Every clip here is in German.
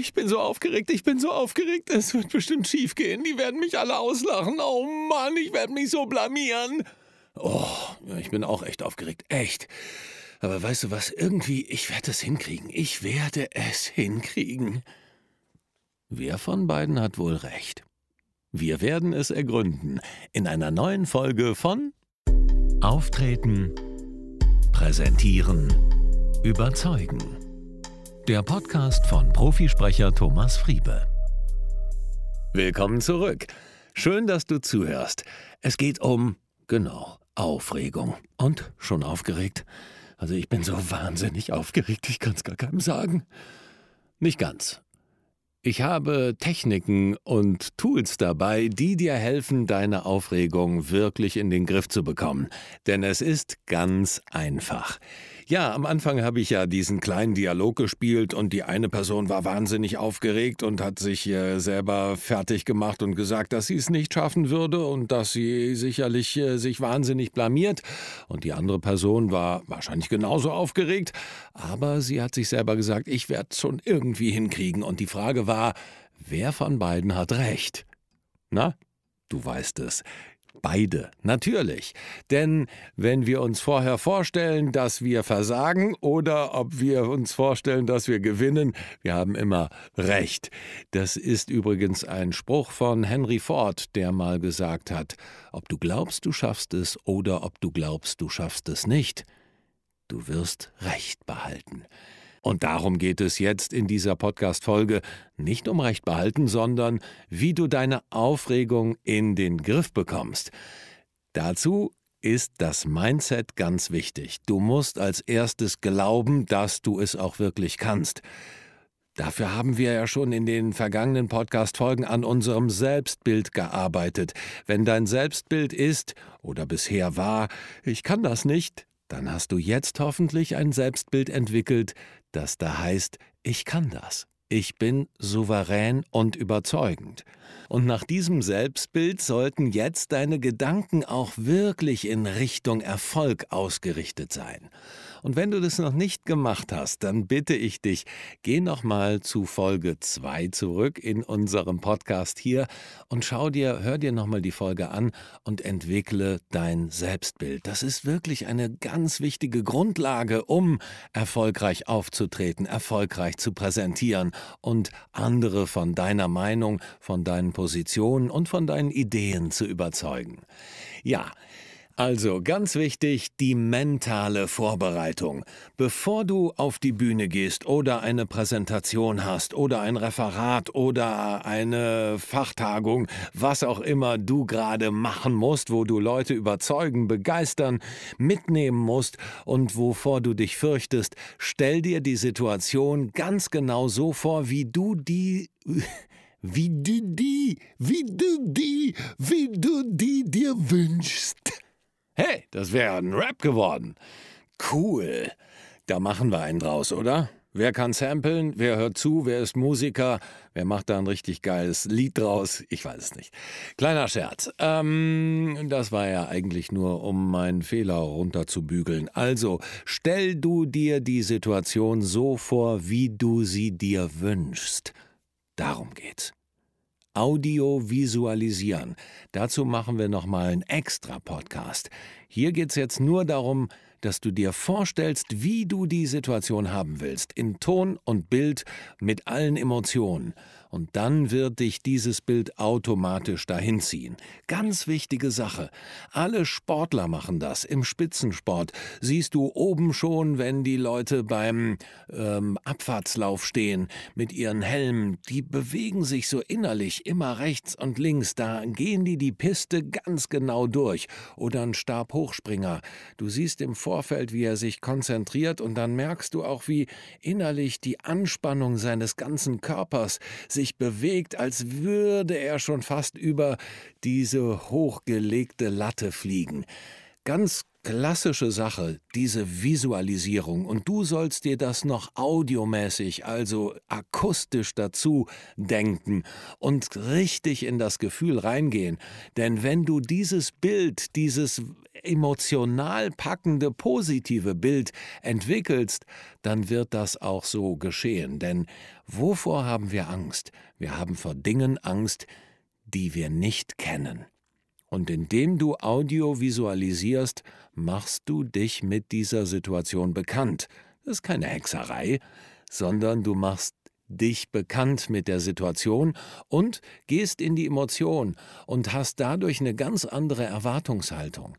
ich bin so aufgeregt, ich bin so aufgeregt. Es wird bestimmt schief gehen. Die werden mich alle auslachen. Oh Mann, ich werde mich so blamieren. Oh, ich bin auch echt aufgeregt. Echt. Aber weißt du was? Irgendwie, ich werde es hinkriegen. Ich werde es hinkriegen. Wer von beiden hat wohl recht? Wir werden es ergründen in einer neuen Folge von Auftreten, Präsentieren, Überzeugen. Der Podcast von Profisprecher Thomas Friebe. Willkommen zurück. Schön, dass du zuhörst. Es geht um, genau, Aufregung. Und schon aufgeregt? Also ich bin so wahnsinnig aufgeregt, ich kann es gar keinem sagen. Nicht ganz. Ich habe Techniken und Tools dabei, die dir helfen, deine Aufregung wirklich in den Griff zu bekommen. Denn es ist ganz einfach. Ja, am Anfang habe ich ja diesen kleinen Dialog gespielt und die eine Person war wahnsinnig aufgeregt und hat sich äh, selber fertig gemacht und gesagt, dass sie es nicht schaffen würde und dass sie sicherlich äh, sich wahnsinnig blamiert. Und die andere Person war wahrscheinlich genauso aufgeregt, aber sie hat sich selber gesagt, ich werde es schon irgendwie hinkriegen. Und die Frage war, wer von beiden hat recht? Na, du weißt es. Beide, natürlich. Denn wenn wir uns vorher vorstellen, dass wir versagen oder ob wir uns vorstellen, dass wir gewinnen, wir haben immer recht. Das ist übrigens ein Spruch von Henry Ford, der mal gesagt hat, ob du glaubst, du schaffst es oder ob du glaubst, du schaffst es nicht, du wirst Recht behalten. Und darum geht es jetzt in dieser Podcast-Folge nicht um Recht behalten, sondern wie du deine Aufregung in den Griff bekommst. Dazu ist das Mindset ganz wichtig. Du musst als erstes glauben, dass du es auch wirklich kannst. Dafür haben wir ja schon in den vergangenen Podcast-Folgen an unserem Selbstbild gearbeitet. Wenn dein Selbstbild ist oder bisher war, ich kann das nicht, dann hast du jetzt hoffentlich ein Selbstbild entwickelt, das da heißt, ich kann das. Ich bin souverän und überzeugend. Und nach diesem Selbstbild sollten jetzt deine Gedanken auch wirklich in Richtung Erfolg ausgerichtet sein. Und wenn du das noch nicht gemacht hast, dann bitte ich dich, geh noch mal zu Folge 2 zurück in unserem Podcast hier und schau dir, hör dir noch mal die Folge an und entwickle dein Selbstbild. Das ist wirklich eine ganz wichtige Grundlage, um erfolgreich aufzutreten, erfolgreich zu präsentieren und andere von deiner Meinung, von deinen Positionen und von deinen Ideen zu überzeugen. Ja, also ganz wichtig, die mentale Vorbereitung. Bevor du auf die Bühne gehst oder eine Präsentation hast oder ein Referat oder eine Fachtagung, was auch immer du gerade machen musst, wo du Leute überzeugen, begeistern, mitnehmen musst und wovor du dich fürchtest, stell dir die Situation ganz genau so vor, wie du die wie du die, wie du die, wie du die dir wünschst. Hey, das wäre ein Rap geworden. Cool. Da machen wir einen draus, oder? Wer kann samplen? Wer hört zu? Wer ist Musiker? Wer macht da ein richtig geiles Lied draus? Ich weiß es nicht. Kleiner Scherz. Ähm, das war ja eigentlich nur, um meinen Fehler runterzubügeln. Also, stell du dir die Situation so vor, wie du sie dir wünschst. Darum geht's. Audio visualisieren. Dazu machen wir nochmal einen extra Podcast. Hier geht's jetzt nur darum, dass du dir vorstellst, wie du die Situation haben willst, in Ton und Bild mit allen Emotionen und dann wird dich dieses Bild automatisch dahin ziehen. Ganz wichtige Sache. Alle Sportler machen das. Im Spitzensport siehst du oben schon, wenn die Leute beim ähm, Abfahrtslauf stehen mit ihren Helmen, die bewegen sich so innerlich immer rechts und links. Da gehen die die Piste ganz genau durch. Oder ein Stabhochspringer. Du siehst im Vorfeld, wie er sich konzentriert und dann merkst du auch, wie innerlich die Anspannung seines ganzen Körpers sich sich bewegt, als würde er schon fast über diese hochgelegte Latte fliegen. Ganz klassische Sache, diese Visualisierung. Und du sollst dir das noch audiomäßig, also akustisch dazu denken und richtig in das Gefühl reingehen. Denn wenn du dieses Bild, dieses emotional packende, positive Bild entwickelst, dann wird das auch so geschehen. Denn wovor haben wir Angst? Wir haben vor Dingen Angst, die wir nicht kennen. Und indem du Audio visualisierst, machst du dich mit dieser Situation bekannt. Das ist keine Hexerei, sondern du machst dich bekannt mit der Situation und gehst in die Emotion und hast dadurch eine ganz andere Erwartungshaltung.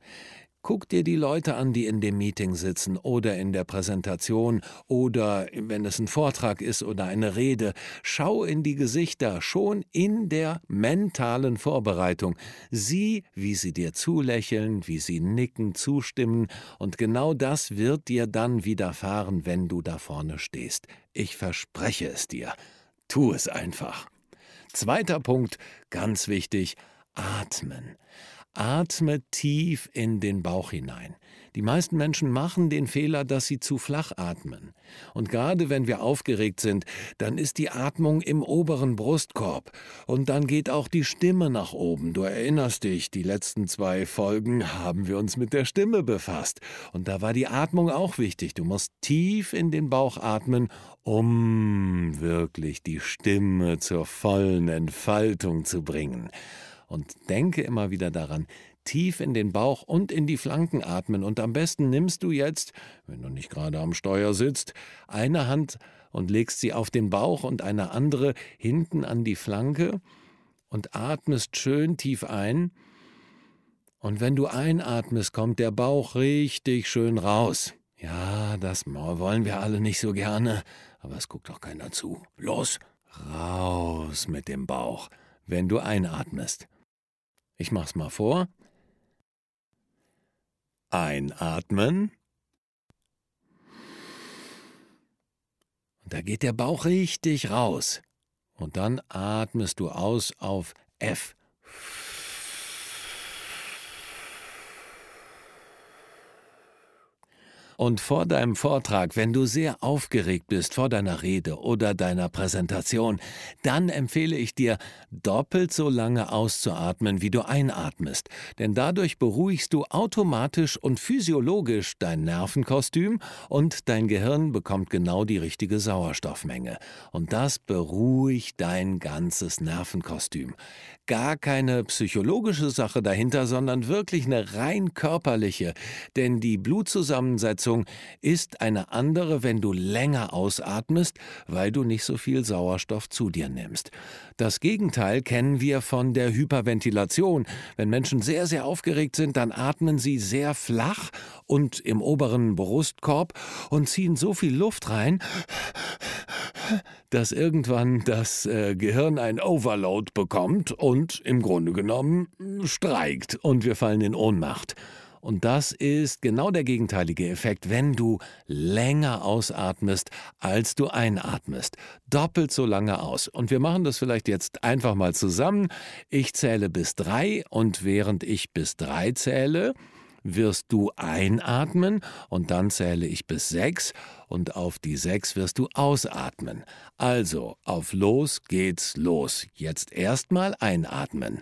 Guck dir die Leute an, die in dem Meeting sitzen oder in der Präsentation oder wenn es ein Vortrag ist oder eine Rede. Schau in die Gesichter schon in der mentalen Vorbereitung. Sieh, wie sie dir zulächeln, wie sie nicken, zustimmen und genau das wird dir dann widerfahren, wenn du da vorne stehst. Ich verspreche es dir. Tu es einfach. Zweiter Punkt, ganz wichtig, atmen. Atme tief in den Bauch hinein. Die meisten Menschen machen den Fehler, dass sie zu flach atmen. Und gerade wenn wir aufgeregt sind, dann ist die Atmung im oberen Brustkorb. Und dann geht auch die Stimme nach oben. Du erinnerst dich, die letzten zwei Folgen haben wir uns mit der Stimme befasst. Und da war die Atmung auch wichtig. Du musst tief in den Bauch atmen, um wirklich die Stimme zur vollen Entfaltung zu bringen und denke immer wieder daran, tief in den Bauch und in die Flanken atmen und am besten nimmst du jetzt, wenn du nicht gerade am Steuer sitzt, eine Hand und legst sie auf den Bauch und eine andere hinten an die Flanke und atmest schön tief ein. Und wenn du einatmest, kommt der Bauch richtig schön raus. Ja, das wollen wir alle nicht so gerne, aber es guckt doch keiner zu. Los, raus mit dem Bauch, wenn du einatmest. Ich mach's mal vor. Einatmen. Und da geht der Bauch richtig raus. Und dann atmest du aus auf F. Und vor deinem Vortrag, wenn du sehr aufgeregt bist vor deiner Rede oder deiner Präsentation, dann empfehle ich dir, doppelt so lange auszuatmen, wie du einatmest. Denn dadurch beruhigst du automatisch und physiologisch dein Nervenkostüm und dein Gehirn bekommt genau die richtige Sauerstoffmenge. Und das beruhigt dein ganzes Nervenkostüm gar keine psychologische Sache dahinter, sondern wirklich eine rein körperliche. Denn die Blutzusammensetzung ist eine andere, wenn du länger ausatmest, weil du nicht so viel Sauerstoff zu dir nimmst. Das Gegenteil kennen wir von der Hyperventilation. Wenn Menschen sehr, sehr aufgeregt sind, dann atmen sie sehr flach und im oberen Brustkorb und ziehen so viel Luft rein, dass irgendwann das äh, Gehirn ein Overload bekommt und im Grunde genommen streikt und wir fallen in Ohnmacht. Und das ist genau der gegenteilige Effekt, wenn du länger ausatmest, als du einatmest. Doppelt so lange aus. Und wir machen das vielleicht jetzt einfach mal zusammen. Ich zähle bis drei und während ich bis drei zähle, wirst du einatmen und dann zähle ich bis sechs und auf die sechs wirst du ausatmen. Also, auf los geht's los. Jetzt erstmal einatmen.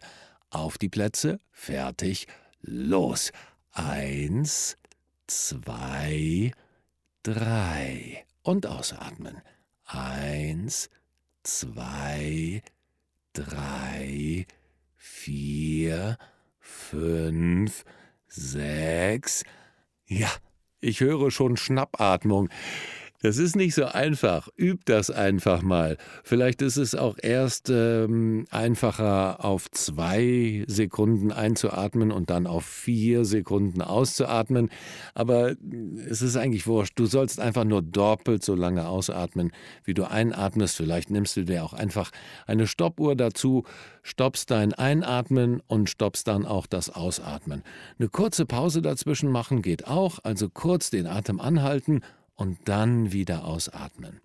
Auf die Plätze, fertig, los. Eins, zwei, drei. Und ausatmen. Eins, zwei, drei, vier, fünf, sechs. Ja, ich höre schon Schnappatmung. Das ist nicht so einfach. Üb das einfach mal. Vielleicht ist es auch erst ähm, einfacher, auf zwei Sekunden einzuatmen und dann auf vier Sekunden auszuatmen. Aber es ist eigentlich wurscht. Du sollst einfach nur doppelt so lange ausatmen, wie du einatmest. Vielleicht nimmst du dir auch einfach eine Stoppuhr dazu, stoppst dein Einatmen und stoppst dann auch das Ausatmen. Eine kurze Pause dazwischen machen geht auch. Also kurz den Atem anhalten und dann wieder ausatmen.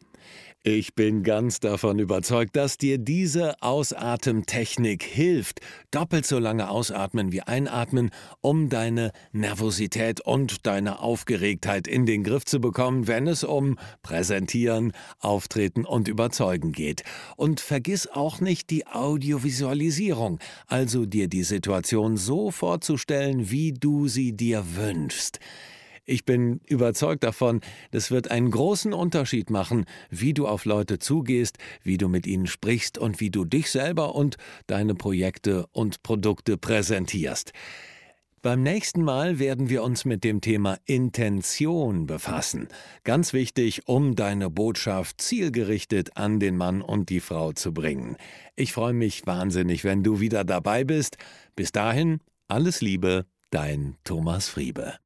Ich bin ganz davon überzeugt, dass dir diese Ausatemtechnik hilft. Doppelt so lange ausatmen wie einatmen, um deine Nervosität und deine Aufgeregtheit in den Griff zu bekommen, wenn es um Präsentieren, Auftreten und Überzeugen geht. Und vergiss auch nicht die Audiovisualisierung, also dir die Situation so vorzustellen, wie du sie dir wünschst. Ich bin überzeugt davon, das wird einen großen Unterschied machen, wie du auf Leute zugehst, wie du mit ihnen sprichst und wie du dich selber und deine Projekte und Produkte präsentierst. Beim nächsten Mal werden wir uns mit dem Thema Intention befassen. Ganz wichtig, um deine Botschaft zielgerichtet an den Mann und die Frau zu bringen. Ich freue mich wahnsinnig, wenn du wieder dabei bist. Bis dahin, alles Liebe, dein Thomas Friebe.